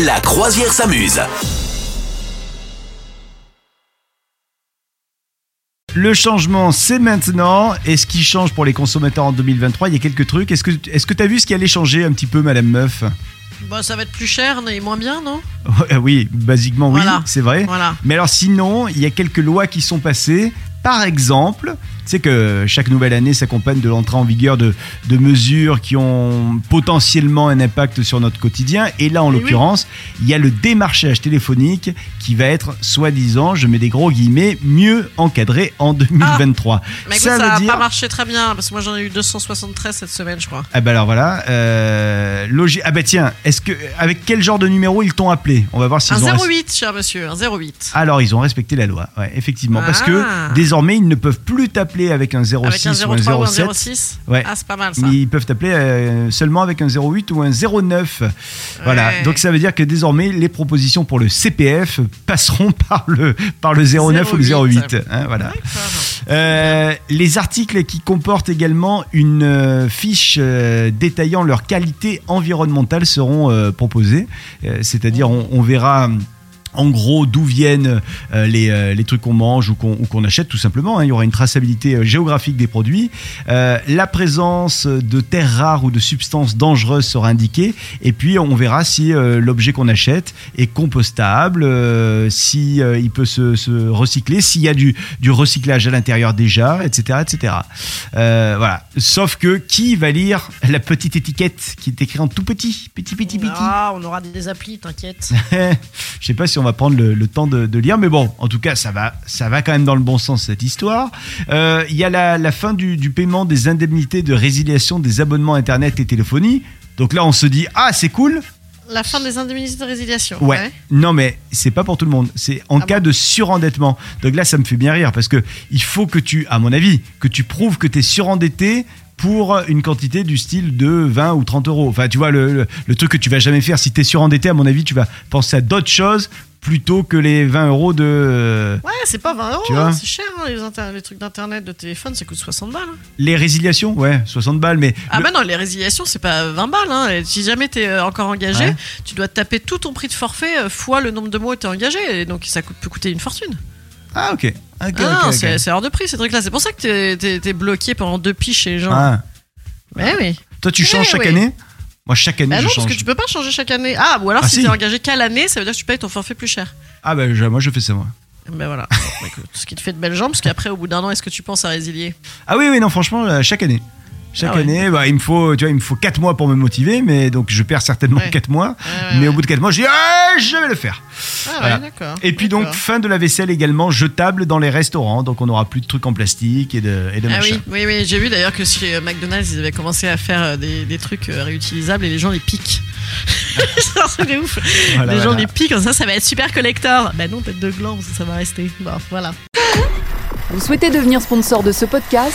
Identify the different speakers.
Speaker 1: La croisière s'amuse.
Speaker 2: Le changement, c'est maintenant. Et ce qui change pour les consommateurs en 2023, il y a quelques trucs. Est-ce que est-ce que tu as vu ce qui allait changer un petit peu, Madame Meuf?
Speaker 3: Bah, ça va être plus cher et moins bien, non?
Speaker 2: Oui, basiquement, oui,
Speaker 3: Voilà.
Speaker 2: c'est vrai.
Speaker 3: Voilà.
Speaker 2: Mais alors, sinon, il y a quelques lois qui sont passées. Par exemple, tu sais que chaque nouvelle année s'accompagne de l'entrée en vigueur de, de mesures qui ont potentiellement un impact sur notre quotidien. Et là, en
Speaker 3: Eh oui.
Speaker 2: l'occurrence, il y a le démarchage téléphonique qui va être, soi-disant, je mets des gros guillemets, mieux encadré en 2023.
Speaker 3: Mais écoute,
Speaker 2: Ça
Speaker 3: ça,
Speaker 2: veut
Speaker 3: a
Speaker 2: dire-
Speaker 3: pas marché très bien parce que moi j'en ai eu 273 cette semaine, je crois.
Speaker 2: Ah bah alors voilà, euh, Ah bah tiens, est-ce que avec quel genre de numéro ils t'ont appelé? On va voir s'ils
Speaker 3: Un
Speaker 2: ont res-
Speaker 3: 08, cher monsieur, un 08.
Speaker 2: Alors ils ont respecté la loi, ouais, effectivement, parce
Speaker 3: Ah.
Speaker 2: que désormais ils ne peuvent plus t'appeler avec un 06
Speaker 3: Avec un
Speaker 2: ou un
Speaker 3: 03 ou un
Speaker 2: 07.
Speaker 3: 06
Speaker 2: Ouais.
Speaker 3: Ah, c'est pas mal ça.
Speaker 2: Ils peuvent t'appeler euh, seulement avec un 08 ou un 09. Voilà. Donc ça veut dire que désormais les propositions pour le CPF passeront par le par le 09 ou le 08. hein, voilà. Euh, les articles qui comportent également une euh, fiche détaillant leur qualité environnementale seront proposés. C'est-à-dire, on, on verra. En gros, d'où viennent euh, les, euh, les trucs qu'on mange ou qu'on achète, tout simplement. hein. Il y aura une traçabilité euh, géographique des produits. Euh, la présence de terres rares ou de substances dangereuses sera indiquée. Et puis, on verra si euh, l'objet qu'on achète est compostable, euh, si il peut se, se recycler, s'il y a du, du recyclage à l'intérieur déjà, etc., etc. Voilà. Sauf que qui va lire la petite étiquette qui est écrite en tout petit, petit, petit, petit?
Speaker 3: Ah, on aura des applis, t'inquiète.
Speaker 2: Je sais pas si on va prendre le, le temps de, de lire, mais bon, en tout cas, ça va, ça va quand même dans le bon sens cette histoire. Euh, Il y a la, la fin du, du paiement des indemnités de résiliation des abonnements internet et téléphonie. Donc là, on se dit ah c'est cool.
Speaker 3: La fin des indemnités de résiliation.
Speaker 2: Ouais. Non, mais c'est pas pour tout le monde. C'est en
Speaker 3: Ah
Speaker 2: cas
Speaker 3: bon
Speaker 2: de surendettement. Donc là, ça me fait bien rire parce que il faut que tu, à mon avis, que tu prouves que tu es surendetté pour une quantité du style de 20 ou 30 euros. Enfin, tu vois, le, le, le truc que tu vas jamais faire. Si tu es surendetté, à mon avis, tu vas penser à d'autres choses plutôt que les 20 euros de. euh,
Speaker 3: Ouais, c'est pas 20 euros, hein, c'est cher, hein, les, inter- les trucs d'internet, de téléphone, ça coûte 60 balles. hein.
Speaker 2: Les résiliations, ouais, 60 balles, mais.
Speaker 3: Ah
Speaker 2: le-
Speaker 3: bah non, les résiliations, c'est pas 20 balles. Hein. Si jamais t'es euh, encore engagé,
Speaker 2: Ouais.
Speaker 3: tu dois taper tout ton prix de forfait euh, fois le nombre de mois où t'es engagé. Et donc ça coûte- peut coûter une fortune.
Speaker 2: Ah, ok. Ok,
Speaker 3: Ah,
Speaker 2: ok,
Speaker 3: non,
Speaker 2: ok.
Speaker 3: c'est hors de prix ces trucs-là. C'est pour ça que t'es- bloqué pendant deux piches chez les gens.
Speaker 2: Ah.
Speaker 3: Mais oui.
Speaker 2: Toi, tu
Speaker 3: Eh
Speaker 2: changes chaque
Speaker 3: oui.
Speaker 2: année Moi, chaque année,
Speaker 3: Bah
Speaker 2: je
Speaker 3: non,
Speaker 2: change.
Speaker 3: parce que tu peux pas changer chaque année. Ah, ou alors
Speaker 2: Ah,
Speaker 3: si,
Speaker 2: si.
Speaker 3: t'es engagé qu'à l'année, ça veut dire que tu payes ton forfait plus cher.
Speaker 2: Ah, bah, moi, je fais ça, moi.
Speaker 3: Ben voilà. Bon, bah, écoute, ce qui te fait de belles jambes, parce qu'après, au bout d'un an, est-ce que tu penses à résilier?
Speaker 2: Ah oui, oui, non, franchement, euh, chaque année. Chaque
Speaker 3: Ah ouais.
Speaker 2: année, bah, il me faut, tu vois, il me faut 4 mois pour me motiver, mais donc je perds certainement
Speaker 3: Ouais.
Speaker 2: 4 mois.
Speaker 3: Ouais, ouais,
Speaker 2: mais au bout de 4 mois, je dis, ah, je vais le faire.
Speaker 3: Ah
Speaker 2: Voilà.
Speaker 3: ouais, d'accord.
Speaker 2: Et puis donc, fin de la vaisselle également jetable dans les restaurants. Donc, on n'aura plus de trucs en plastique et de, et de
Speaker 3: Ah
Speaker 2: machin.
Speaker 3: oui, oui, oui, j'ai vu d'ailleurs que chez McDonald's, ils avaient commencé à faire euh, des, des trucs euh, réutilisables et les gens les piquent. C'est un truc de ouf.
Speaker 2: Voilà,
Speaker 3: les gens les piquent, ça, ça va être super collector. Bah non, tête de gland, ça, ça va rester. Bon, voilà.
Speaker 4: Vous souhaitez devenir sponsor de ce podcast?